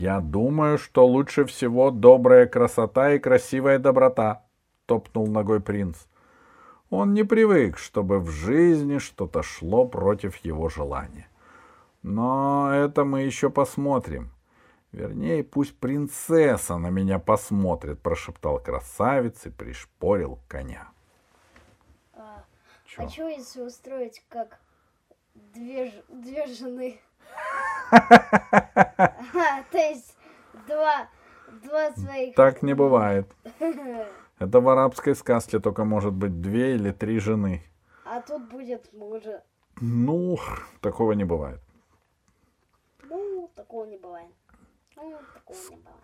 Я думаю, что лучше всего добрая красота и красивая доброта, топнул ногой принц. Он не привык, чтобы в жизни что-то шло против его желания. Но это мы еще посмотрим. Вернее, пусть принцесса на меня посмотрит, прошептал красавец и пришпорил коня. А, Чё? а что если устроить как две, две жены? Есть два, два своих... Так не бывает. Это в арабской сказке только может быть две или три жены. А тут будет мужа. Ну, такого не бывает. Ну, такого не бывает. Ну, такого не бывает.